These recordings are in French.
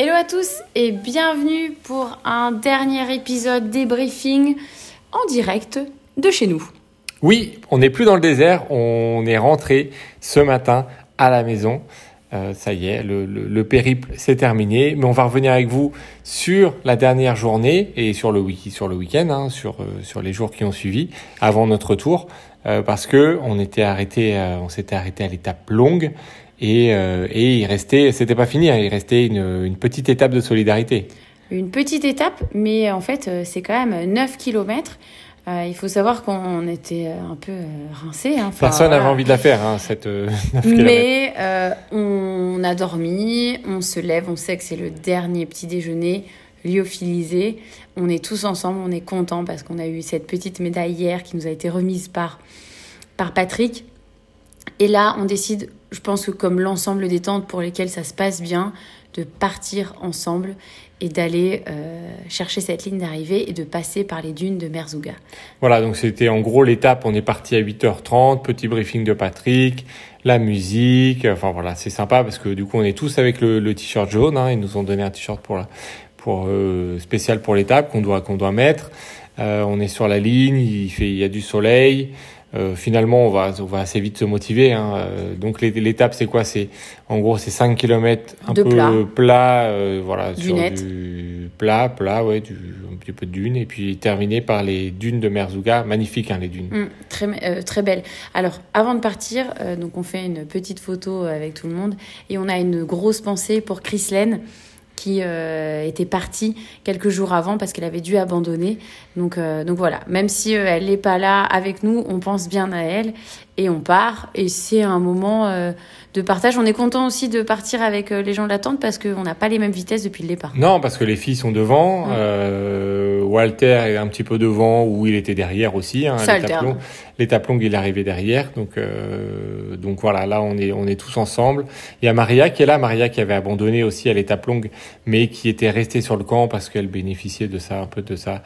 Hello à tous et bienvenue pour un dernier épisode débriefing en direct de chez nous. Oui, on n'est plus dans le désert, on est rentré ce matin à la maison. Euh, ça y est, le, le, le périple s'est terminé, mais on va revenir avec vous sur la dernière journée et sur le wiki, sur le week-end, hein, sur euh, sur les jours qui ont suivi avant notre retour, euh, parce que on était arrêté, euh, on s'était arrêté à l'étape longue et et il restait, c'était pas fini, hein, il restait une, une petite étape de solidarité. Une petite étape, mais en fait c'est quand même 9 kilomètres. Euh, il faut savoir qu'on était un peu rincés. Hein. Enfin, Personne n'avait voilà. envie de la faire, hein, cette euh, 9 kilomètres. Mais euh, on a dormi, on se lève, on sait que c'est le dernier petit déjeuner lyophilisé. On est tous ensemble, on est contents parce qu'on a eu cette petite médaille hier qui nous a été remise par, par Patrick. Et là, on décide, je pense que comme l'ensemble des tentes pour lesquelles ça se passe bien, de partir ensemble et d'aller euh, chercher cette ligne d'arrivée et de passer par les dunes de Merzouga. Voilà, donc c'était en gros l'étape, on est parti à 8h30, petit briefing de Patrick, la musique, enfin voilà, c'est sympa parce que du coup on est tous avec le, le t-shirt jaune, hein, ils nous ont donné un t-shirt pour, pour euh, spécial pour l'étape qu'on doit, qu'on doit mettre. Euh, on est sur la ligne, il, fait, il y a du soleil. Euh, finalement, on va, on va assez vite se motiver. Hein. Euh, donc l'é- l'étape, c'est quoi? C'est en gros, c'est 5 km un De peu plat. plat, euh, voilà, sur du plat, plat, ouais, du, un petit peu de dunes, et puis terminé par les dunes de Merzouga, magnifiques hein, les dunes. Mm, très, euh, très belle. Alors, avant de partir, donc on fait une petite photo avec tout le monde et on a une grosse pensée pour Chris Lane qui euh, était partie quelques jours avant parce qu'elle avait dû abandonner. Donc, euh, donc voilà, même si euh, elle n'est pas là avec nous, on pense bien à elle et on part. Et c'est un moment euh, de partage. On est content aussi de partir avec euh, les gens de la tente parce qu'on n'a pas les mêmes vitesses depuis le départ. Non, parce que les filles sont devant. Euh, Walter est un petit peu devant, ou il était derrière aussi. Hein, Ça l'étape longue- L'étape longue, il est arrivé derrière. Donc, euh, donc voilà, là, on est, on est tous ensemble. Il y a Maria qui est là, Maria qui avait abandonné aussi à l'étape longue, mais qui était restée sur le camp parce qu'elle bénéficiait de ça, un peu de ça.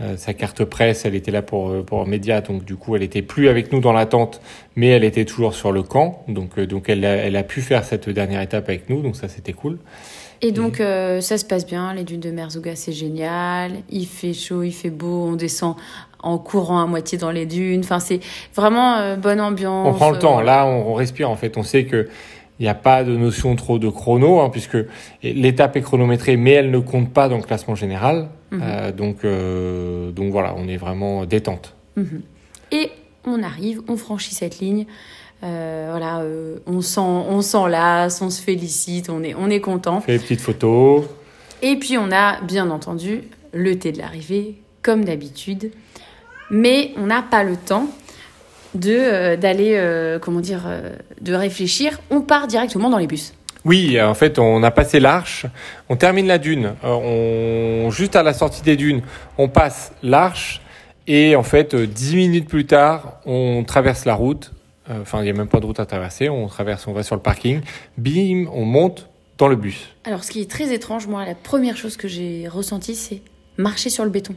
Euh, sa carte presse, elle était là pour euh, pour média, donc du coup elle était plus avec nous dans la tente, mais elle était toujours sur le camp, donc euh, donc elle a, elle a pu faire cette dernière étape avec nous, donc ça c'était cool. Et donc, euh, ça se passe bien. Les dunes de Merzouga, c'est génial. Il fait chaud, il fait beau. On descend en courant à moitié dans les dunes. Enfin, c'est vraiment bonne ambiance. On prend le temps. Là, on, on respire. En fait, on sait que il n'y a pas de notion trop de chrono, hein, puisque l'étape est chronométrée, mais elle ne compte pas dans le classement général. Mhm. Euh, donc, euh, donc voilà, on est vraiment détente. Mhm. Et on arrive, on franchit cette ligne. Euh, voilà, on sent, on s'enlace, on se félicite, on est, on est content. On fait des petites photos. Et puis on a bien entendu le thé de l'arrivée, comme d'habitude. Mais on n'a pas le temps de d'aller, comment dire, de réfléchir. On part directement dans les bus. Oui, en fait, on a passé l'arche, on termine la dune. Euh, on, juste à la sortie des dunes, on passe l'arche et en fait, euh, dix minutes plus tard, on traverse la route. Euh, Enfin, il n'y a même pas de route à traverser. On traverse, on va sur le parking. Bim, on monte dans le bus. Alors, ce qui est très étrange, moi, la première chose que j'ai ressentie, c'est marcher sur le béton.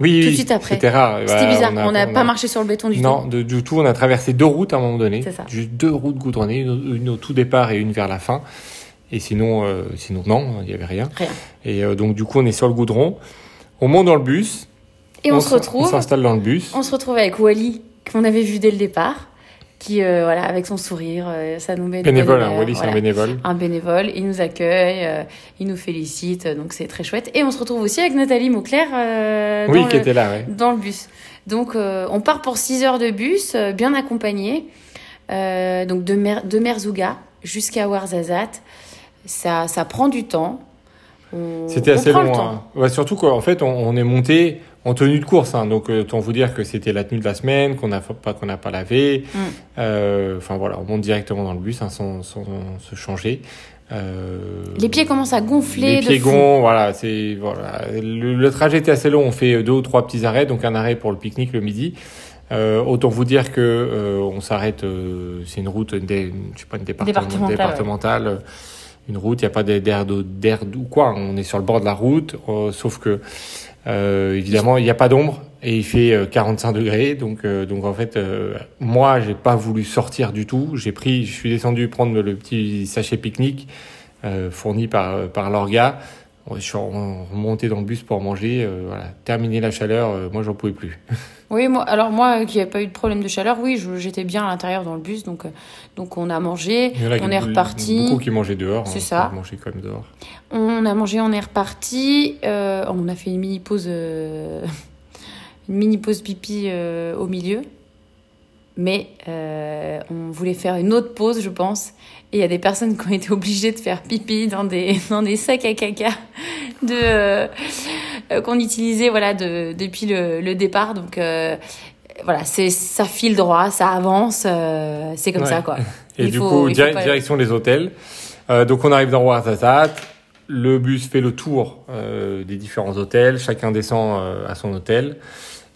Oui, Tout de oui, suite après. C'était rare. C'était bizarre. On n'a pas a- marché sur le béton du Non, tout. de- du tout. On a traversé deux routes à un moment donné. C'est ça. Juste deux routes goudronnées, une, une au tout départ et une vers la fin. Et sinon, euh, sinon non, il n'y avait rien. Rien. Et euh, donc du coup, on est sur le goudron. On monte dans le bus. Et on, se s- On retrouve. s'installe dans le bus. On se retrouve avec Wally, qu'on avait vu dès le départ, qui, euh, voilà, avec son sourire, euh, ça nous met Bénévole, hein, Wally, c'est un bénévole. un bénévole, il nous accueille, euh, il nous félicite, donc c'est très chouette. Et on se retrouve aussi avec Nathalie Mauclair euh, Oui, qui le, était là, ouais. dans le bus. Donc euh, on part pour 6 heures de bus, euh, bien accompagné, euh, donc de, Mer de Merzouga jusqu'à Ouarzazate. Ça, ça prend du temps. C'était assez long. hein. Ouais, surtout qu'en fait, on, on est monté en tenue de course. Hein, donc, euh, autant vous dire que c'était la tenue de la semaine, qu'on n'a pas qu'on n'a pas lavé. Mm. Euh, Enfin voilà, on monte directement dans le bus hein, sans, sans se changer. Euh, Les pieds commencent à gonfler Les pieds gonflent, voilà, c'est voilà. Le, le trajet était assez long. On fait deux ou trois petits arrêts, donc un arrêt pour le pique-nique le midi. Euh, autant vous dire que euh, on s'arrête. euh, c'est une route, dé- je sais pas, une département- Départementale, départementale, euh, une route. Il n'y a pas d'air d'eau- ou quoi. On est sur le bord de la route, euh, sauf que euh, évidemment il n'y a pas d'ombre et il fait euh, 45 degrés. Donc euh, donc en fait, euh, moi j'ai pas voulu sortir du tout. J'ai pris, je suis descendu prendre le petit sachet pique-nique. euh, fournis par, par l'orga. Je suis remonté dans le bus pour manger. Euh, voilà. Terminer la chaleur, euh, moi, j'en pouvais plus. Oui, moi, alors moi qui n'ai pas eu de problème de chaleur, oui, j'étais bien à l'intérieur dans le bus, donc, donc on a mangé, on est reparti. Beaucoup qui mangeaient dehors. C'est hein, ça. On quand même dehors. On a mangé, on est reparti. on a fait une mini pause, une mini pause pipi au milieu mais euh, on voulait faire une autre pause, je pense. Et il y a des personnes qui ont été obligées de faire pipi dans des, dans des sacs à caca de, euh, qu'on utilisait voilà, de, depuis le, le départ. Donc euh, voilà, c'est, ça file droit, ça avance, c'est comme ça. quoi. Et du coup, direction des hôtels. donc on arrive dans Ouarzazate. Le bus fait le tour des différents hôtels. Chacun descend à son hôtel.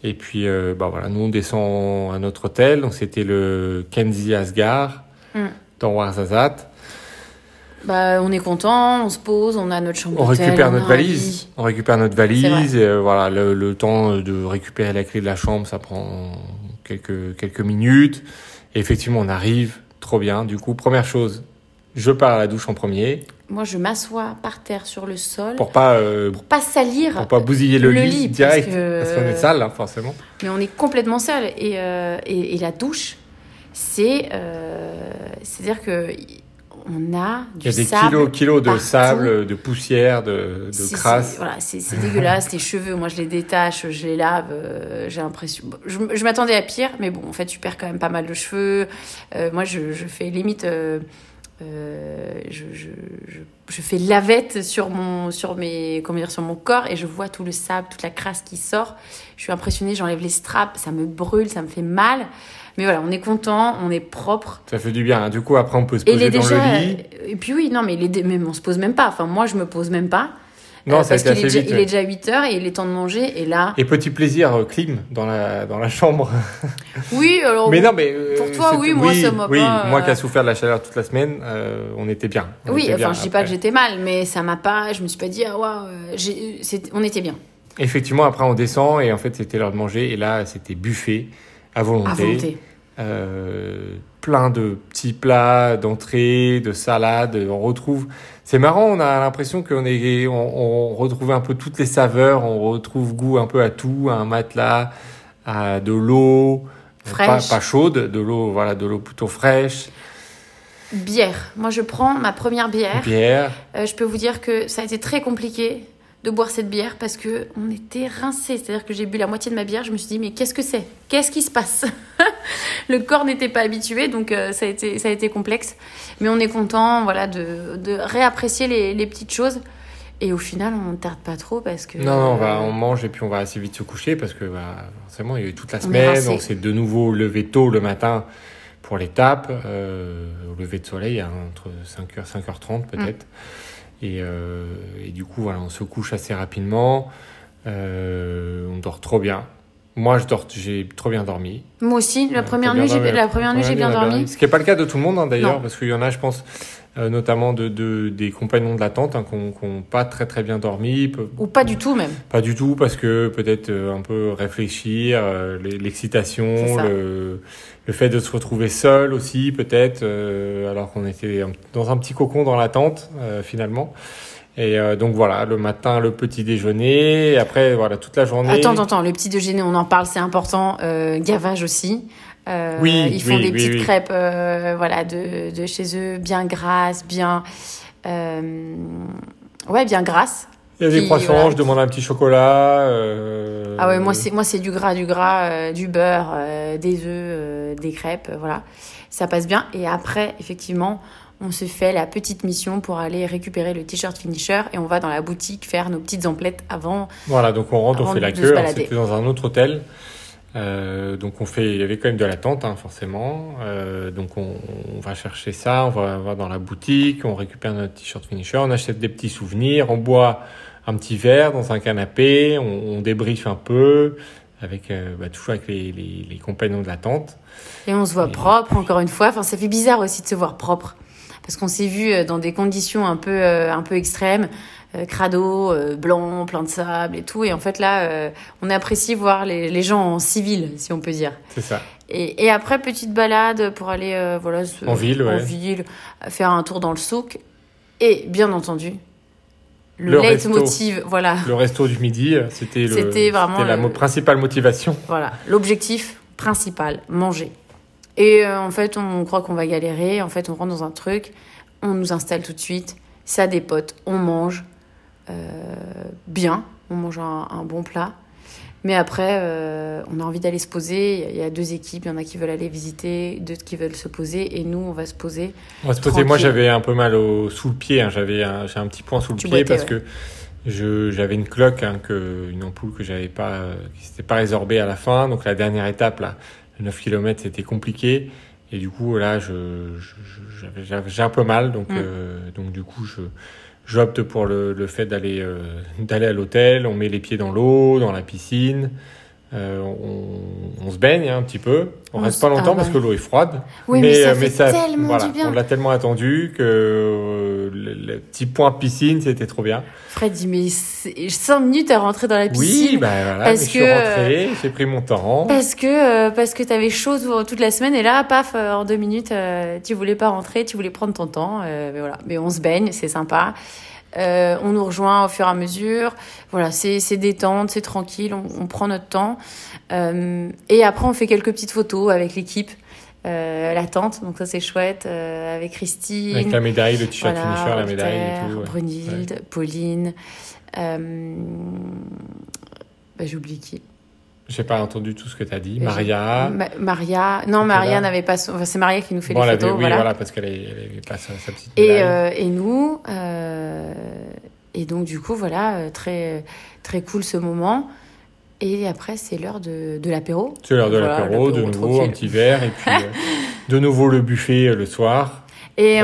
Et puis, euh, bah voilà, nous, on descend à notre hôtel. Donc, c'était le Kenzi Asgar, mm. Dans. Bah, on est content, on se pose, on a notre chambre On récupère notre valise. On récupère notre valise. Et, euh, voilà, le, temps de récupérer la clé de la chambre, ça prend quelques, quelques minutes. Et effectivement, on arrive. Trop bien. Du coup, première chose, je pars à la douche en premier. Moi, je m'assois par terre sur le sol. Pour pas, euh, pour pas salir. Pour pas bousiller le, lit, direct. Parce qu'on est sale, hein, forcément. Mais on est complètement sale. Et, euh, et, la douche, c'est. Euh, C'est-à-dire que. On a du Il y a des kilos, kilos de sable, de poussière, de, de crasse. Voilà, c'est dégueulasse. Tes cheveux, moi, je les détache, je les lave. Euh, j'ai l'impression. Je, je m'attendais à pire, mais bon, en fait, tu perds quand même pas mal de cheveux. moi, je, je fais limite euh, je, je, je, fais lavette sur mon, sur, mes, comment dire, sur mon corps et je vois tout le sable, toute la crasse qui sort. Je suis impressionnée, j'enlève les straps, ça me brûle, ça me fait mal. Mais voilà, on est content, on est propre. Ça fait du bien. Hein. Du coup, après, on peut se poser dans le lit. Et puis oui, non, mais les, même, on se pose même pas. Enfin, moi, je me pose même pas. Non, euh, parce qu'il est, déjà, il est déjà 8 heures et il est temps de manger. Et là. Et petit plaisir, euh, clim dans la, dans la chambre. Oui, alors. mais non, mais. Euh, pour toi, oui, moi, ça m'a oui, moi qui a souffert de la chaleur toute la semaine, on était bien. oui, enfin, je dis pas que j'étais mal, mais ça m'a pas. Je me suis pas dit, ah, ouais, on était bien. Effectivement, après, on descend et en fait, c'était l'heure de manger. Et là, c'était buffet à volonté. À volonté. Euh, plein de petits plats, d'entrées, de salades. On retrouve. C'est marrant, on a l'impression qu'on est, on, retrouve un peu toutes les saveurs. On retrouve goût un peu à tout, à un matelas, à de l'eau, pas, pas, chaude, de l'eau, voilà, de l'eau plutôt fraîche. Bière. Moi, je prends ma première bière. Bière. Euh, je peux vous dire que ça a été très compliqué de boire cette bière parce que on était rincés. C'est-à-dire que j'ai bu la moitié de ma bière, je me suis dit mais qu'est-ce que c'est? Qu'est-ce qui se passe? Le corps n'était pas habitué, donc euh, ça, a été, ça a été complexe. Mais on est content voilà, de, de réapprécier les, les, petites choses. Et au final, on ne tarde pas trop parce que... Non, on, va, on mange et puis on va assez vite se coucher parce que bah, forcément, il y a eu toute la semaine. On s'est de nouveau levé tôt le matin pour l'étape. Euh, au lever de soleil, hein, entre 5h, 5h30 peut-être. Mm. Euh, et, du coup, voilà, on se couche assez rapidement. Euh, on dort trop bien. Moi, je dors, j'ai trop bien dormi. Moi aussi, la première nuit, j'ai, la première nuit, j'ai bien dormi. Ce qui n'est pas le cas de tout le monde, hein, d'ailleurs, parce qu'il y en a, je pense, euh, notamment de, de, des compagnons de la tente hein, qui n'ont pas très très bien dormi. Ou pas du tout même. Pas du tout, parce que peut-être un peu réfléchir, l'excitation, le, le fait de se retrouver seul aussi, peut-être, euh, alors qu'on était dans un petit cocon dans la tente, euh, finalement. Et euh, donc voilà, le matin, le petit déjeuner, et après, voilà, toute la journée. Attends, attends, le petit déjeuner, on en parle, c'est important. gavage aussi. Oui, ils font des petites crêpes, voilà, de, de, chez eux, bien grasses, bien, ouais, bien grasses. Il y a des croissants, je demande un petit chocolat. Euh... Ah ouais, moi c'est moi c'est du gras, du gras, euh, du beurre, euh, des œufs, euh, des crêpes, voilà. Ça passe bien. Et après, effectivement, on se fait la petite mission pour aller récupérer le t-shirt finisher et on va dans la boutique faire nos petites emplettes avant. Voilà, donc on rentre, on fait la queue, on s'est dans un autre hôtel. Euh, donc on fait, il y avait quand même de l'attente hein, forcément. Euh, donc on, on, va chercher ça, on va, va dans la boutique, on récupère notre t-shirt finisher, on achète des petits souvenirs, on boit un petit verre dans un canapé, on, on débriefe un peu avec euh, bah, toujours avec les, les, les, compagnons de la tente. Et on se voit propre encore une fois. Enfin, ça fait bizarre aussi de se voir propre parce qu'on s'est vu euh, dans des conditions un peu un peu extrêmes, crado, blanc, plein de sable et tout. Et en fait là, on apprécie voir les, les, gens en civil, si on peut dire. C'est ça. Et, et, après petite balade pour aller voilà en ville, en ville, faire un tour dans le souk Et bien entendu, le, Le leitmotiv, voilà, Le resto du midi, euh, c'était le- C'était vraiment c'était la le- principale motivation. voilà, l'objectif principal, manger. Et euh, en fait, on croit qu'on va galérer. En fait, on rentre dans un truc, on nous installe tout de suite, ça dépote, on mange euh, bien, on mange un, un bon plat. Mais après, euh, on a envie d'aller se poser. Il y a- deux équipes, il y en a qui veulent aller visiter, d'autres qui veulent se poser, et nous, on va se poser. On va se poser. Moi, j'avais un peu mal au, sous le pied. hein. J'avais un, un petit point sous le Tu pied boitais, parce que je, j'avais une cloque, hein, que, une ampoule que j'avais pas, euh, qui s'était pas résorbée à la fin. Donc la dernière étape, là, le 9 km, c'était compliqué. Et du coup, là, je, je- je- j'avais, j'avais- j'ai un peu mal. Donc, Mm. euh, donc du coup, je, j'opte pour le, le fait d'aller, euh, d'aller à l'hôtel. On met les pieds dans l'eau, dans la piscine. Euh, on, on se baigne un petit peu. On, On reste pas longtemps ah parce ouais. que l'eau est froide. Oui, mais, ça euh, fait tellement voilà, du bien. On l'a tellement attendu que euh, le, le petit point piscine, c'était trop bien. Fred dit, mais 5 minutes à rentrer dans la piscine. Oui, bah voilà, parce mais je suis que, rentré, j'ai pris mon temps. Parce que, euh, parce que t'avais chaud tout- toute la semaine et là, paf, en deux minutes, tu voulais pas rentrer, tu voulais prendre ton temps. mais voilà. Mais on se baigne, c'est sympa. Euh, on nous rejoint au fur et à mesure. Voilà, c'est détente, c'est tranquille, on, on prend notre temps. Euh, et après, on fait quelques petites photos avec l'équipe, euh, la tente, donc ça c'est chouette, euh, avec Christine. Avec la médaille, le t-shirt Voilà, finisher, la médaille et tout. ouais. Brunhilde, Pauline. Euh... Bah, j'ai oublié qui. J'ai pas entendu tout ce que tu as dit. Maria. Ma- Maria. Non, Maria n'avait pas. son- enfin, c'est Maria qui nous fait Bon, les photos. avait- oui, voilà. voilà. parce qu'elle avait, elle avait pas sa, sa petite Et, euh, et nous. euh, Et donc, du coup, voilà, euh, très, très cool ce moment. Et après, c'est l'heure de, de l'apéro. C'est l'heure de voilà, l'apéro, de nouveau, tranquille. un petit verre, et puis de nouveau le buffet le soir. Et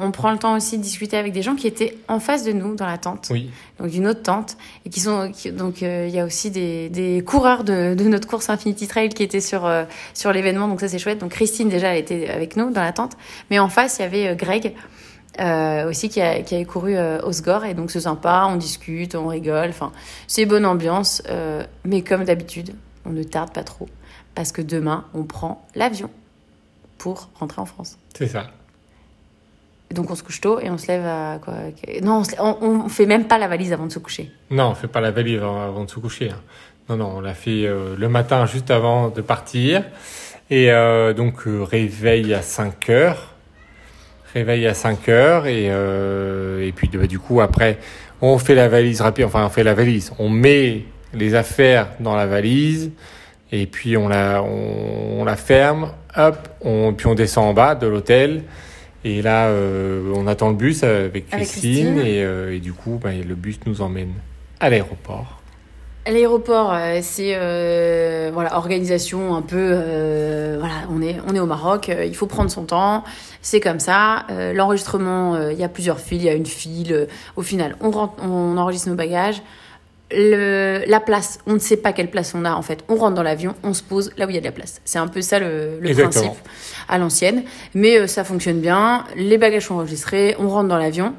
on, on prend le temps aussi de discuter avec des gens qui étaient en face de nous dans la tente. Oui, donc d'une autre tente. Et qui sont qui- donc euh, il y a aussi des, des coureurs de, de notre course Infinity Trail qui étaient sur euh, sur l'événement. Donc ça c'est chouette. Donc Christine déjà elle était avec nous dans la tente. Mais en face il y avait euh, Greg euh, aussi qui, a, qui avait couru euh, au Sgore et donc c'est sympa. On discute on rigole. Enfin c'est bonne ambiance. Euh, mais comme d'habitude on ne tarde pas trop. Parce que demain on prend l'avion pour rentrer en France. C'est ça. Donc on se couche tôt et on se lève à quoi non on, on fait même pas la valise avant de se coucher Non, on fait pas la valise avant, de se coucher. hein. Non, non, on l'a fait euh, le matin juste avant de partir. Et euh, donc, euh, réveil à 5 heures. Réveil à 5 heures. Et, euh, et puis, bah, du coup, après, on fait la valise rapide. Enfin, on fait la valise. On met les affaires dans la valise. Et puis, on la, on, on la ferme. Hop. Puis, on descend en bas de l'hôtel. Et là, euh, on attend le bus avec Avec Christine. Et, euh, et du coup, bah, le bus nous emmène à l'aéroport. L'aéroport, euh, c'est euh, voilà organisation un peu euh, voilà on est on est au Maroc, il faut prendre son temps, c'est comme ça. Euh, L'enregistrement, il y a plusieurs files, il y a une file. au final, on rentre, on enregistre nos bagages. Le, la place, on ne sait pas quelle place on a en fait. On rentre dans l'avion, on se pose là où il y a de la place. C'est un peu ça le, le principe à l'ancienne, mais euh, ça fonctionne bien. Les bagages sont enregistrés, on rentre dans l'avion,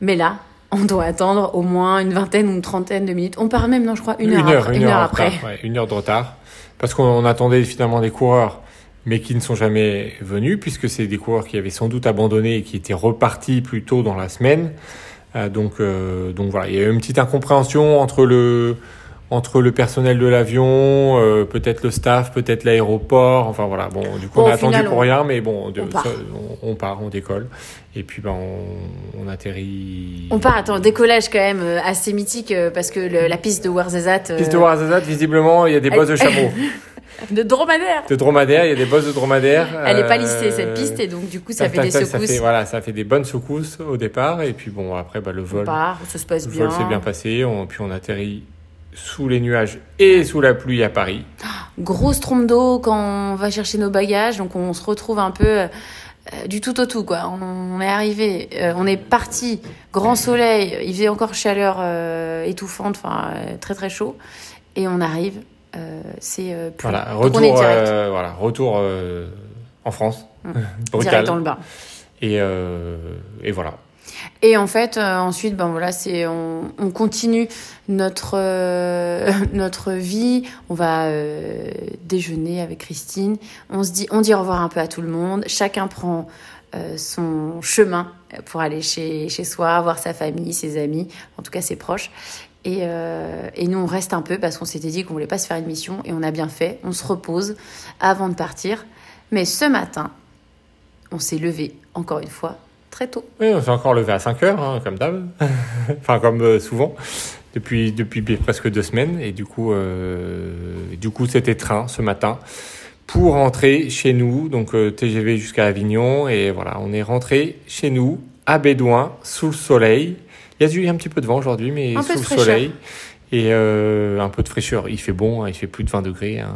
mais là, on doit attendre au moins une vingtaine ou une trentaine de minutes. On part même, non, je crois, une, heure, après. une une heure après. retard, ouais, une heure de retard. Parce qu'on attendait finalement des coureurs, mais qui ne sont jamais venus, puisque c'est des coureurs qui avaient sans doute abandonné et qui étaient repartis plus tôt dans la semaine. Euh, donc, euh, donc voilà, il y a eu une petite incompréhension entre le, entre le personnel de l'avion, euh, peut-être le staff, peut-être l'aéroport. Enfin voilà, bon, du coup Bon, on a attendu final, pour on- rien, mais bon, de- on part. ça, on, on part, on décolle. Et puis ben, on, on atterrit. On part, attends, décollage quand même euh, assez mythique parce que le- la piste de Ouarzazate. euh, Piste de Ouarzazate, visiblement, il y a des bosses de chameaux. de dromadaire. de dromadaire, il y a des bosses de dromadaire. Elle n'est pas euh, listée cette piste et donc du coup ça tac, fait tac, des tac, Ça secousses. fait, voilà, ça fait des bonnes secousses au départ et puis bon après bah, le On vol, part, ça se passe le bien. vol s'est bien passé, on, puis on atterrit sous les nuages et sous la pluie à Paris. Grosse trompe d'eau quand on va chercher nos bagages, donc on se retrouve un peu euh, du tout au tout quoi. On, on est arrivé, euh, on est parti, grand soleil, il faisait encore chaleur euh, étouffante, enfin euh, très très chaud, et on arrive, euh, c'est euh, pluie. Voilà, Donc on est retour, euh, voilà, retour euh, en France, brutal. direct dans le bain. Et, euh, et voilà. Et en fait, euh, ensuite, ben voilà, c'est on, on continue notre euh, notre vie. On va euh, déjeuner avec Christine. On se dit, on dit au revoir un peu à tout le monde. Chacun prend son chemin pour aller chez, chez soi, voir sa famille, ses amis, en tout cas ses proches. Et, et, nous, on reste un peu parce qu'on s'était dit qu'on voulait pas se faire une mission et on a bien fait. On se repose avant de partir. Mais ce matin, on s'est levé, encore une fois, très tôt. Oui, on s'est encore levé à 5 heures, hein, comme d'hab. enfin, comme euh, souvent, depuis, depuis presque deux semaines. Et du coup, euh, du coup c'était train ce matin pour rentrer chez nous. Donc, euh, TGV jusqu'à Avignon. Et voilà, on est rentré chez nous, à Bédouin, sous le soleil. Il y a eu un petit peu de vent aujourd'hui, mais sous le soleil et euh, un peu de fraîcheur. Il fait bon, hein, il fait plus de 20 degrés, hein,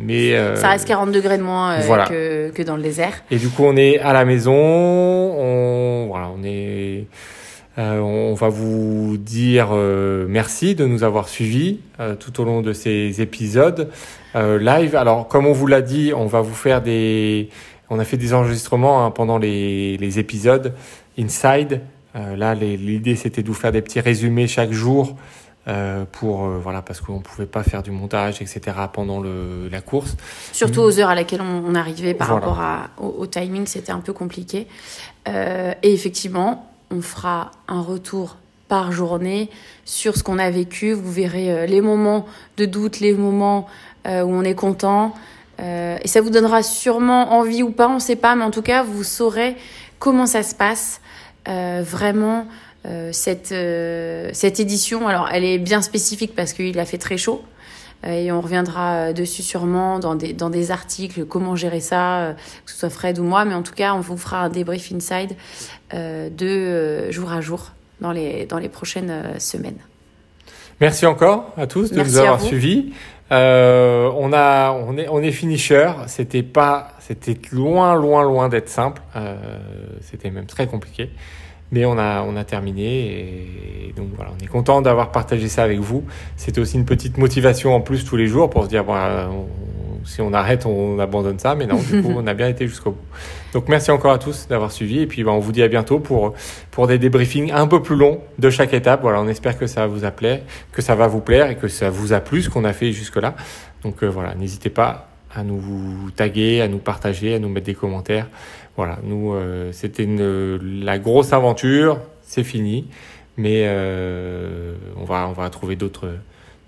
mais euh, ça reste 40 degrés de moins euh, que, que, dans le désert. Et du coup, on est à la maison, on voilà, on est euh, on va vous dire merci de nous avoir suivis tout au long de ces épisodes live. Alors, comme on vous l'a dit, on va vous faire des, on a fait des enregistrements hein, pendant les, les épisodes inside. Là, l'idée c'était de vous faire des petits résumés chaque jour euh, pour euh, voilà parce qu'on pouvait pas faire du montage etc pendant le, la course. Surtout aux heures à laquelle on, arrivait par rapport à, au, timing c'était un peu compliqué. Euh, et effectivement on fera un retour par journée sur ce qu'on a vécu. Vous verrez euh, les moments de doute les moments où on est content. Et ça vous donnera sûrement envie ou pas on sait pas mais en tout cas vous saurez comment ça se passe vraiment euh, cette, euh, cette édition, alors elle est bien spécifique parce qu'il a fait très chaud. Euh, et on reviendra dessus sûrement dans des, dans des articles, comment gérer ça, que ce soit Fred ou moi. Mais en tout cas, on vous fera un débrief inside de jour à jour dans les, dans les prochaines semaines. Merci encore à tous de nous avoir suivis. Euh, on a, on est, on est finisher. C'était pas, c'était loin, loin, loin d'être simple. Euh, c'était même très compliqué. Mais on a, on a terminé et donc voilà, on est content d'avoir partagé ça avec vous. C'était aussi une petite motivation en plus tous les jours pour se dire, bon, si on arrête, on abandonne ça. Mais non, du coup, on a bien été jusqu'au bout. Donc merci encore à tous d'avoir suivi et puis ben, on vous dit à bientôt pour, pour des débriefings un peu plus longs de chaque étape. Voilà, on espère que ça vous a plu, que ça va vous plaire et que ça vous a plu ce qu'on a fait jusque-là. Donc euh, voilà, n'hésitez pas à nous taguer, à nous partager, à nous mettre des commentaires. Voilà, nous, euh, c'était la grosse aventure, c'est fini, mais euh, on, va, on va trouver d'autres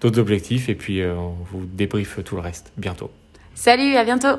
objectifs et puis euh, on vous débriefe tout le reste bientôt. Salut, à bientôt